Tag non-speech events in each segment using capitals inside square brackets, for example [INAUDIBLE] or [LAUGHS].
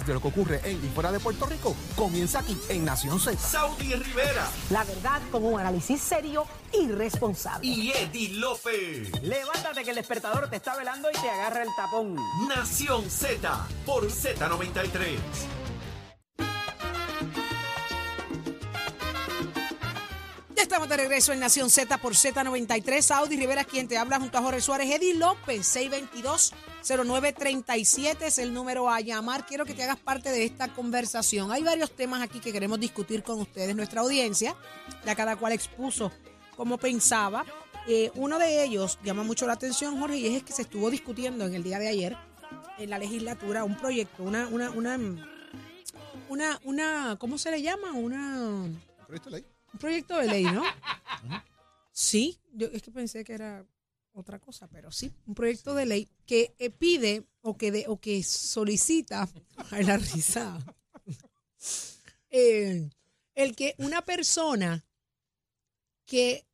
más de lo que ocurre en y fuera de Puerto Rico comienza aquí en Nación Z. Saudi Rivera La verdad con un análisis serio y responsable. y Eddie Lofe. Levántate que el despertador te está velando y te agarra el tapón. Nación Z por Z93. Estamos de regreso en Nación Z por Z93. Audi Rivera, quien te habla junto a Jorge Suárez. Eddie López, 622-0937 es el número a llamar. Quiero que te hagas parte de esta conversación. Hay varios temas aquí que queremos discutir con ustedes, nuestra audiencia. Ya cada cual expuso cómo pensaba. Eh, uno de ellos llama mucho la atención, Jorge, y es que se estuvo discutiendo en el día de ayer en la legislatura un proyecto, una, una, una, una, una ¿cómo se le llama? Una un proyecto de ley, ¿no? Sí, yo es que pensé que era otra cosa, pero sí, un proyecto de ley que eh, pide o que de, o que solicita, [LAUGHS] ay la risa, Eh, el que una persona que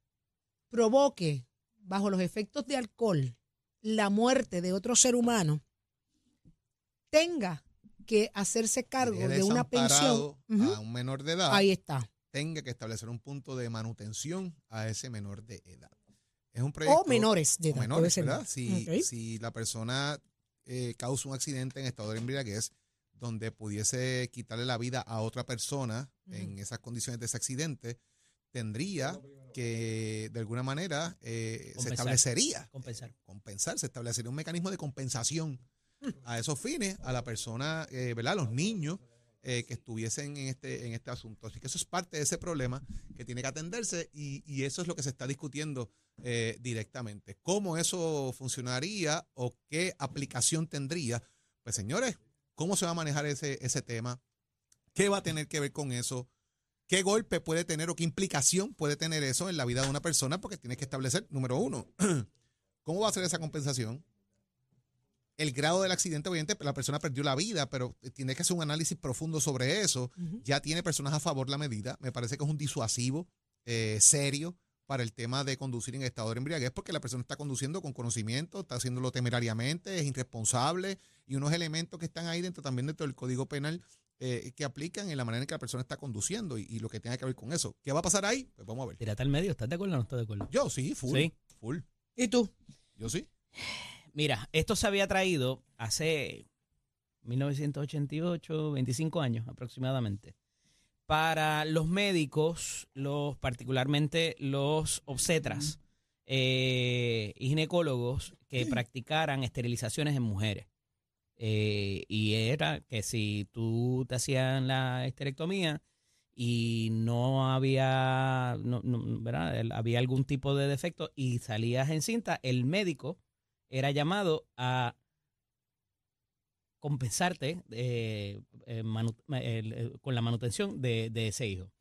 provoque bajo los efectos de alcohol la muerte de otro ser humano tenga que hacerse cargo de una pensión. a un menor de edad, Ahí está. Tenga que establecer un punto de manutención a ese menor de edad. Es un proyecto. O menores de o edad. menores, puede ser. ¿verdad? Si, si la persona eh, causa un accidente en estado de embriaguez donde pudiese quitarle la vida a otra persona en esas condiciones de ese accidente, tendría que de alguna manera eh, se establecería Compensar. compensar, se establecería un mecanismo de compensación a esos fines, a la persona, eh, ¿verdad? A los niños eh, que estuviesen en este, en este asunto. Así que eso es parte de ese problema que tiene que atenderse y, y eso es lo que se está discutiendo eh, directamente. ¿Cómo eso funcionaría o qué aplicación tendría? Pues señores, ¿cómo se va a manejar ese, ese tema? ¿Qué va a tener que ver con eso? ¿Qué golpe puede tener o qué implicación puede tener eso en la vida de una persona? Porque tienes que establecer, número uno, [CLEARS THROAT] ¿cómo va a ser esa compensación? El grado del accidente, obviamente, la persona perdió la vida, pero tiene que hacer un análisis profundo sobre eso. Ya tiene personas a favor la medida. Me parece que es un disuasivo eh, serio para el tema de conducir en estado de embriaguez, porque la persona está conduciendo con conocimiento, está haciéndolo temerariamente, es irresponsable, y unos elementos que están ahí dentro también dentro del Código Penal eh, que aplican en la manera en que la persona está conduciendo y, y lo que tenga que ver con eso. ¿Qué va a pasar ahí? Pues vamos a ver. Al medio, ¿estás de acuerdo o no estás de acuerdo? Yo sí, full. Sí. Full. ¿Y tú? Yo sí. Mira, esto se había traído hace 1988, 25 años aproximadamente, para los médicos, los particularmente los obstetras eh, y ginecólogos que practicaran esterilizaciones en mujeres. Eh, y era que si tú te hacían la esterectomía y no había, no, no, ¿verdad? Había algún tipo de defecto y salías en cinta, el médico era llamado a compensarte eh, eh, el- con la manutención de, ese hijo.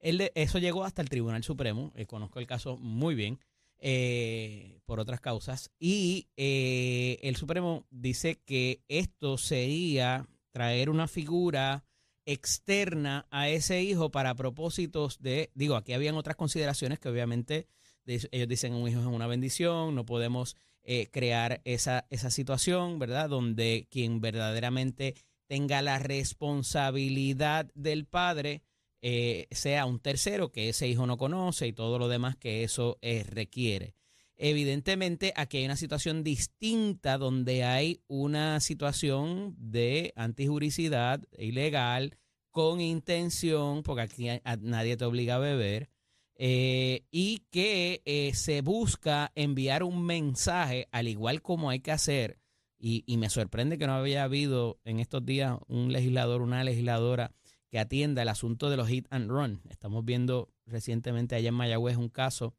Él eso llegó hasta el Tribunal Supremo, eh, conozco el caso muy bien, eh, por otras causas, y eh, el Supremo dice que esto sería traer una figura externa a ese hijo para propósitos de, digo, aquí habían otras consideraciones que obviamente ellos dicen un hijo es una bendición, no podemos eh, crear esa, esa situación, ¿verdad? Donde quien verdaderamente tenga la responsabilidad del padre eh, sea un tercero que ese hijo no conoce y todo lo demás que eso eh, requiere. Evidentemente, aquí hay una situación distinta donde hay una situación de antijuricidad ilegal con intención, porque aquí a- nadie te obliga a beber, eh, y que eh, se busca enviar un mensaje, al igual como hay que hacer, y, me sorprende que no había habido en estos días un legislador, una legisladora que atienda el asunto de los hit and run. Estamos viendo recientemente allá en Mayagüez un caso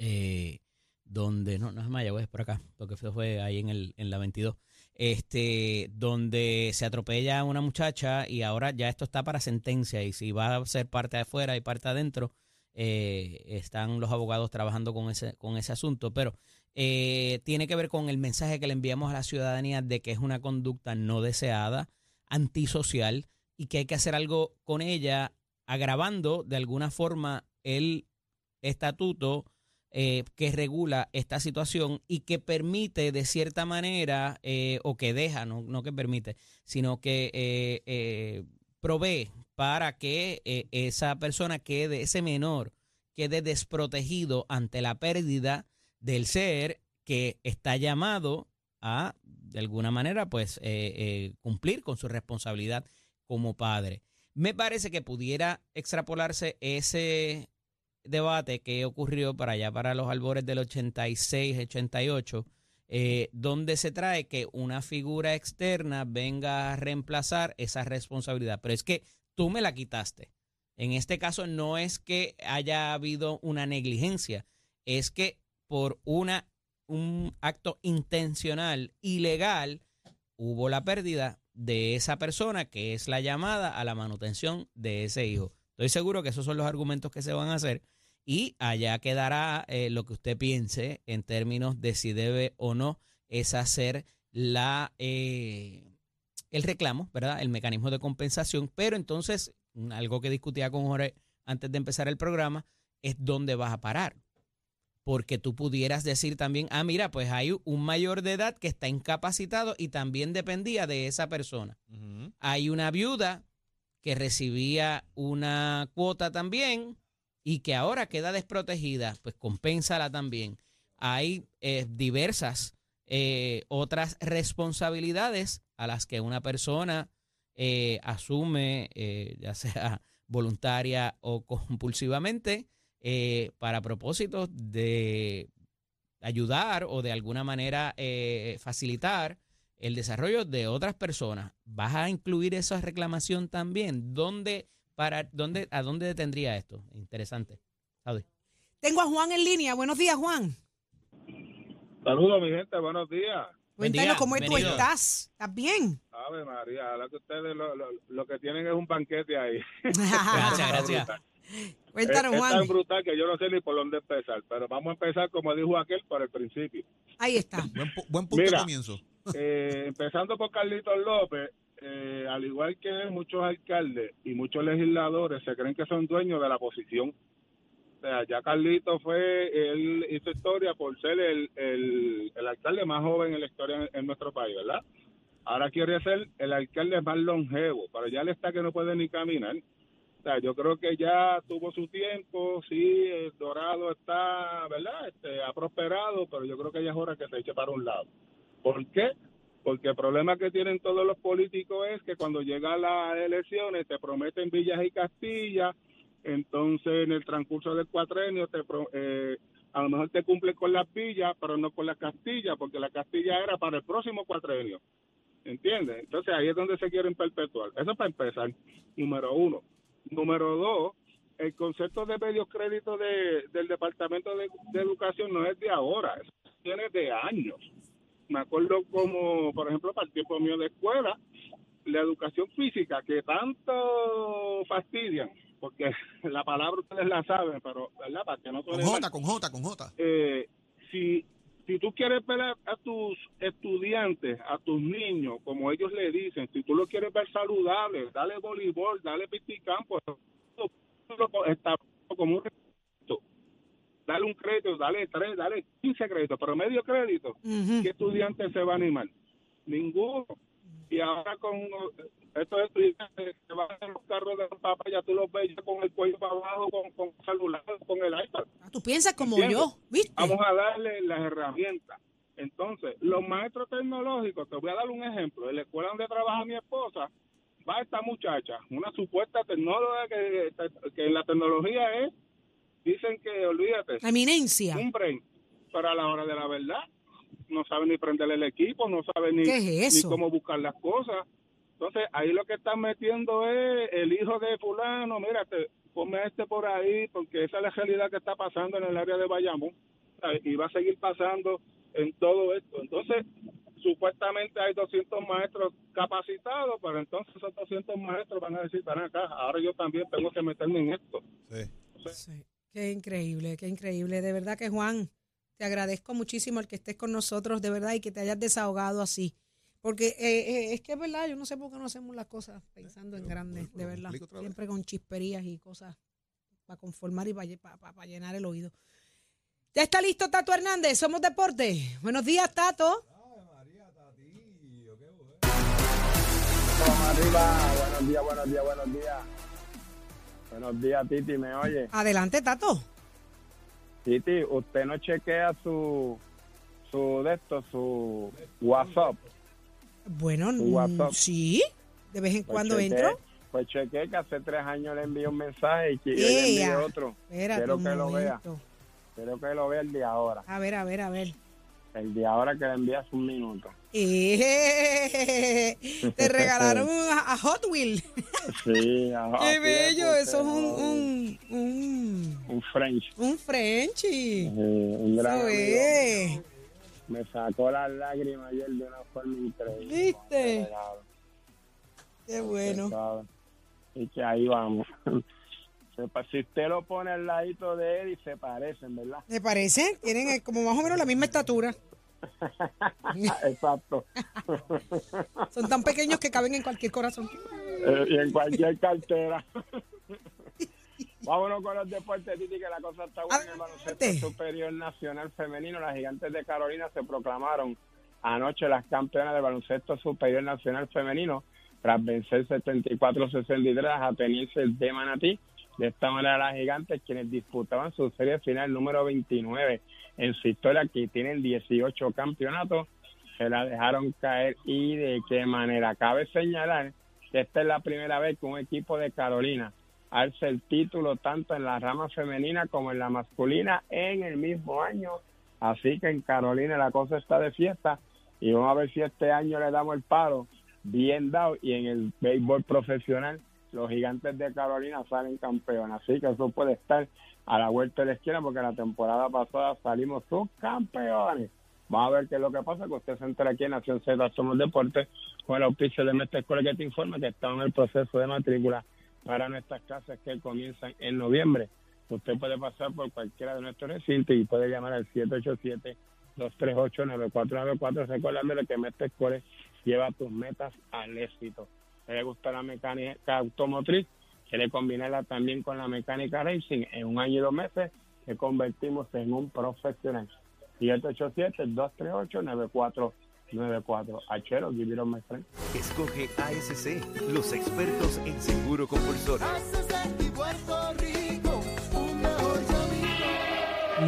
eh, donde, no, no es Mayagüez, por acá, porque eso fue ahí en, el, en la 22, este, donde se atropella a una muchacha y ahora ya esto está para sentencia y si va a ser parte afuera y parte adentro, eh, están los abogados trabajando con ese, con ese asunto, pero eh, tiene que ver con el mensaje que le enviamos a la ciudadanía de que es una conducta no deseada, antisocial y que hay que hacer algo con ella, agravando de alguna forma el estatuto eh, que regula esta situación y que permite de cierta manera, eh, o que deja, no, no que permite, sino que eh, provee para que eh, esa persona quede, ese menor, quede desprotegido ante la pérdida del ser que está llamado a, de alguna manera, pues eh, eh, cumplir con su responsabilidad como padre. Me parece que pudiera extrapolarse ese debate que ocurrió para allá, para los albores del 86, 88, eh, donde se trae que una figura externa venga a reemplazar esa responsabilidad. Pero es que tú me la quitaste. En este caso no es que haya habido una negligencia, es que por una, un acto intencional, ilegal, hubo la pérdida de esa persona que es la llamada a la manutención de ese hijo. Estoy seguro que esos son los argumentos que se van a hacer y allá quedará eh, lo que usted piense en términos de si debe o no es hacer la eh, el reclamo, ¿verdad? El mecanismo de compensación, pero entonces mm, algo que discutía con Jorge antes de empezar el programa es dónde vas a parar. Porque tú pudieras decir también, ah, mira, pues hay un mayor de edad que está incapacitado y también dependía de esa persona. Hay una viuda que recibía una cuota también y que ahora queda desprotegida, pues compénsala también. Hay eh, diversas eh, otras responsabilidades a las que una persona eh, asume, ya sea voluntaria o compulsivamente, para propósitos de ayudar o de alguna manera facilitar el desarrollo de otras personas. ¿Vas a incluir esa reclamación también? ¿Dónde, para, dónde, ¿A dónde detendría esto? Interesante. Tengo a Juan en línea. Buenos días, Juan. Saludos, mi gente, buenos días. Cuéntanos cómo tú estás. ¿Estás bien? Ave María, la que ustedes lo, lo, lo que tienen es un banquete ahí. [LAUGHS] Gracias, gracias. Cuéntanos, es, es Juan. tan brutal que yo no sé ni por dónde empezar, pero vamos a empezar, como dijo aquel, por el principio. Ahí está. Buen, pu- buen punto Mira. de comienzo. Eh, empezando por Carlitos López, eh, al igual que muchos alcaldes y muchos legisladores se creen que son dueños de la posición. O sea, ya Carlitos fue, él hizo historia por ser el, el, el alcalde más joven en la historia en, en nuestro país, ¿verdad? Ahora quiere ser el alcalde más longevo, pero ya le está que no puede ni caminar. O sea, yo creo que ya tuvo su tiempo, sí, el Dorado está, ¿verdad? Este, ha prosperado, pero yo creo que ya es hora que se eche para un lado. ¿Por qué? Porque el problema que tienen todos los políticos es que cuando llegan las elecciones te prometen villas y castillas, entonces en el transcurso del cuatrenio te eh, a lo mejor te cumplen con las villas, pero no con las castillas, porque la castilla era para el próximo cuatrenio. ¿Entiendes? Entonces ahí es donde se quieren perpetuar. Eso para empezar, número uno. Número dos, el concepto de medios créditos de, del Departamento de, de Educación no es de ahora, eso tiene de años. Me acuerdo como, por ejemplo, para el tiempo mío de escuela, la educación física, que tanto fastidian, porque [LAUGHS] la palabra ustedes la saben, pero, ¿verdad? Para que no Con J, con J, con J. eh, si, si tú quieres ver a, a tus estudiantes, a tus niños, como ellos le dicen, si tú lo quieres ver saludable, dale voleibol, dale pisticampo, está como un. Dale un crédito, dale tres, dale 15 créditos, pero medio crédito, Ujú. ¿qué estudiante se va a animar? Ninguno. Y ahora con estos estudiantes que van en los carros de los papás, ya tú los ves ya con el cuello para abajo, con, con celular, con el iPad. Ah, Tú piensas como ¿Entiendes? yo, ¿viste? Vamos a darle las herramientas. Entonces, los maestros tecnológicos, te voy a dar un ejemplo. En la escuela donde trabaja mi esposa, va esta muchacha, una supuesta tecnóloga que, que en la tecnología es, dicen que, olvídate, eminencia. brain, pero a la hora de la verdad, no sabe ni prender el equipo, no sabe ni, ¿Qué es ni cómo buscar las cosas. Entonces, ahí lo que están metiendo es el hijo de fulano, mírate, ponme a este por ahí, porque esa es la realidad que está pasando en el área de Bayamón, ¿sabes? y va a seguir pasando en todo esto. Entonces, supuestamente hay 200 maestros capacitados, pero entonces esos 200 maestros van a decir, van acá, ahora yo también tengo que meterme en esto. Sí. Sí. Qué increíble, qué increíble. De verdad que Juan, te agradezco muchísimo el que estés con nosotros, de verdad, y que te hayas desahogado así. Porque eh, eh, es que es verdad, yo no sé por qué no hacemos las cosas pensando en grandes, de verdad. Siempre con chisperías y cosas para conformar y para llenar el oído. Ya está listo Tato Hernández, somos deporte. Buenos días, Tato. Vamos arriba, buenos días, buenos días, buenos días. Buenos días, Titi, ¿me oye? Adelante, Tato. Titi, usted no chequea su, su de esto, su WhatsApp. Bueno, Tu mm, WhatsApp. sí, de vez en Pues cuando entro. Pues chequeé que hace tres años le envié un mensaje y que le envié otro. Espérate Quiero que lo vea. Quiero que lo vea el de ahora. A ver, a ver, a ver. El de ahora que le hace un minuto. Eh, [LAUGHS] te regalaron [LAUGHS] a, a Hot Wheel. Sí, ajá, [LAUGHS] Qué sí, bello, puse, eso es un, ajá, un, un, un French. un Frenchy. Sí, un gran amigo. Me sacó las lágrimas ayer de una forma increíble. ¿Viste? Qué bueno. Y que ahí vamos. Si usted lo pone al ladito de él y se parecen, ¿verdad? ¿Me parece? Tienen eh, como más o menos la misma estatura. [LAUGHS] Exacto. Son tan pequeños que caben en cualquier corazón. Eh, y en cualquier cartera. Vámonos con los deportes, Titi, que la cosa está buena. En el baloncesto superior nacional femenino, las gigantes de Carolina se proclamaron anoche las campeonas del baloncesto superior nacional femenino tras vencer 74-63 a atenienses de Manatí. De esta manera, las gigantes, quienes disputaban su serie final número 29 en su historia, que tienen 18 campeonatos, se la dejaron caer y de qué manera. Cabe señalar que esta es la primera vez que un equipo de Carolina alza el título tanto en la rama femenina como en la masculina en el mismo año. Así que en Carolina la cosa está de fiesta y vamos a ver si este año le damos el paro bien dado y en el béisbol profesional los gigantes de Carolina salen campeones. Así que eso puede estar a la vuelta de la esquina porque la temporada pasada salimos subcampeones. Vamos a ver qué es lo que pasa, que usted se entera aquí en Nación Z Somos Deportes con el auspicio de Mestre Escuela que te informa que estamos en el proceso de matrícula para nuestras clases que comienzan en noviembre. Usted puede pasar por cualquiera de nuestros recintos y puede llamar al 787-238-9494 recordándole que Mestre Escuela lleva tus metas al éxito. ¿Le gusta la mecánica automotriz? Quiere combinarla también con la mecánica racing. En un año y dos meses te convertimos en un profesional. 787-238-9494. Achero, give it on my friend. Escoge ASC, los expertos en seguro compulsorio.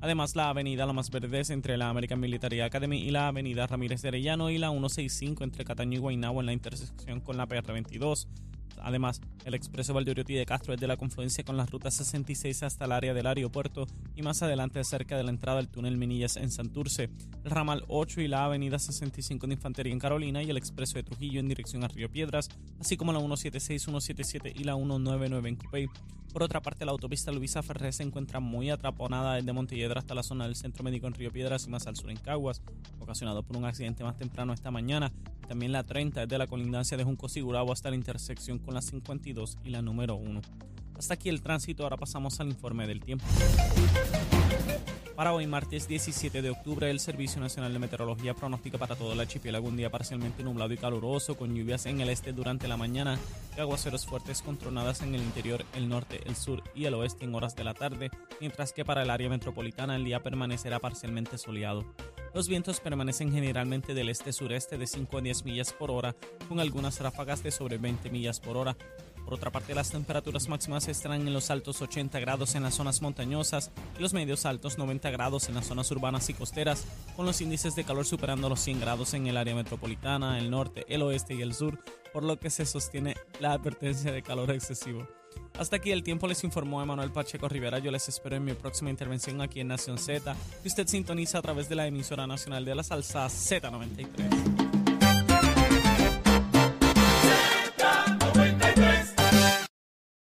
Además, la avenida Lomas Verdes entre la American Military Academy y la avenida Ramírez de Arellano y la 165 entre Cataño y Guaynabo en la intersección con la PR22. Además, el expreso Valdeoriotti de Castro es de la confluencia con las rutas 66 hasta el área del aeropuerto y más adelante cerca de la entrada del túnel Minillas en Santurce, el ramal 8 y la avenida 65 de Infantería en Carolina y el expreso de Trujillo en dirección a Río Piedras, así como la 176, 177 y la 199 en Cupey. Por otra parte, la autopista Luisa Ferré se encuentra muy atraponada desde Montelledra hasta la zona del Centro Médico en Río Piedras y más al sur en Caguas, ocasionado por un accidente más temprano esta mañana. También la 30 desde la colindancia de Junco Sigurabo hasta la intersección con la 52 y la número 1. Hasta aquí el tránsito, ahora pasamos al informe del tiempo. Para hoy, martes 17 de octubre, el Servicio Nacional de Meteorología pronostica para todo el archipiélago un día parcialmente nublado y caluroso, con lluvias en el este durante la mañana y aguaceros fuertes con tronadas en el interior, el norte, el sur y el oeste en horas de la tarde, mientras que para el área metropolitana el día permanecerá parcialmente soleado. Los vientos permanecen generalmente del este-sureste de 5 a 10 millas por hora, con algunas ráfagas de sobre 20 millas por hora. Por otra parte, las temperaturas máximas estarán en los altos 80 grados en las zonas montañosas y los medios altos 90 grados en las zonas urbanas y costeras, con los índices de calor superando los 100 grados en el área metropolitana, el norte, el oeste y el sur, por lo que se sostiene la advertencia de calor excesivo. Hasta aquí el tiempo les informó Emanuel Pacheco Rivera. Yo les espero en mi próxima intervención aquí en Nación Z, que usted sintoniza a través de la emisora nacional de la salsa Z93.